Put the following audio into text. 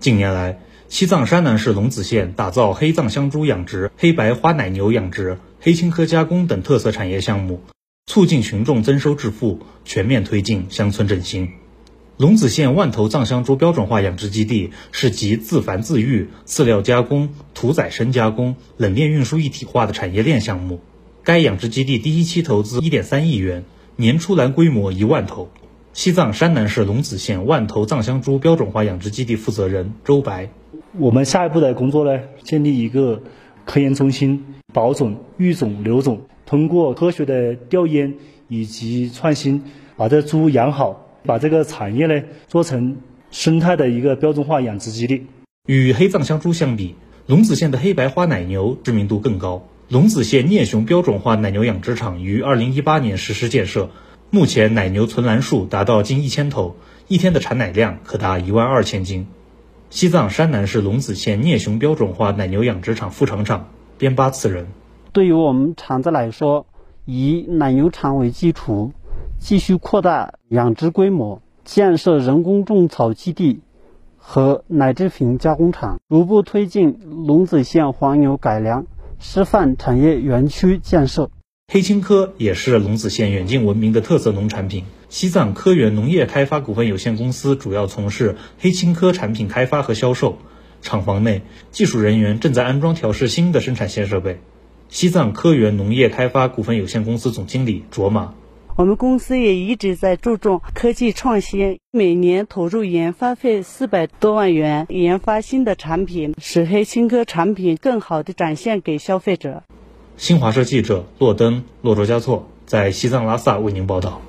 近年来，西藏山南市龙子县打造黑藏香猪养殖、黑白花奶牛养殖、黑青稞加工等特色产业项目，促进群众增收致富，全面推进乡村振兴。龙子县万头藏香猪标准化养殖基地是集自繁自育、饲料加工、屠宰生加工、冷链运输一体化的产业链项目。该养殖基地第一期投资一点三亿元，年出栏规模一万头。西藏山南市龙子县万头藏香猪标准化养殖基地负责人周白：我们下一步的工作呢，建立一个科研中心，保种、育种、留种，通过科学的调研以及创新，把这猪养好。把这个产业呢做成生态的一个标准化养殖基地。与黑藏香猪相比，龙子县的黑白花奶牛知名度更高。龙子县聂雄标准化奶牛养殖场于二零一八年实施建设，目前奶牛存栏数达到近一千头，一天的产奶量可达一万二千斤。西藏山南市龙子县聂雄标准化奶牛养殖场副厂长边巴次仁：对于我们厂子来说，以奶牛场为基础。继续扩大养殖规模，建设人工种草基地和奶制品加工厂，逐步推进龙子县黄牛改良示范产业园区建设。黑青稞也是龙子县远近闻名的特色农产品。西藏科源农业开发股份有限公司主要从事黑青稞产品开发和销售。厂房内，技术人员正在安装调试新的生产线设备。西藏科源农业开发股份有限公司总经理卓玛。我们公司也一直在注重科技创新，每年投入研发费四百多万元，研发新的产品，使黑青稞产品更好地展现给消费者。新华社记者洛登、洛卓加措在西藏拉萨为您报道。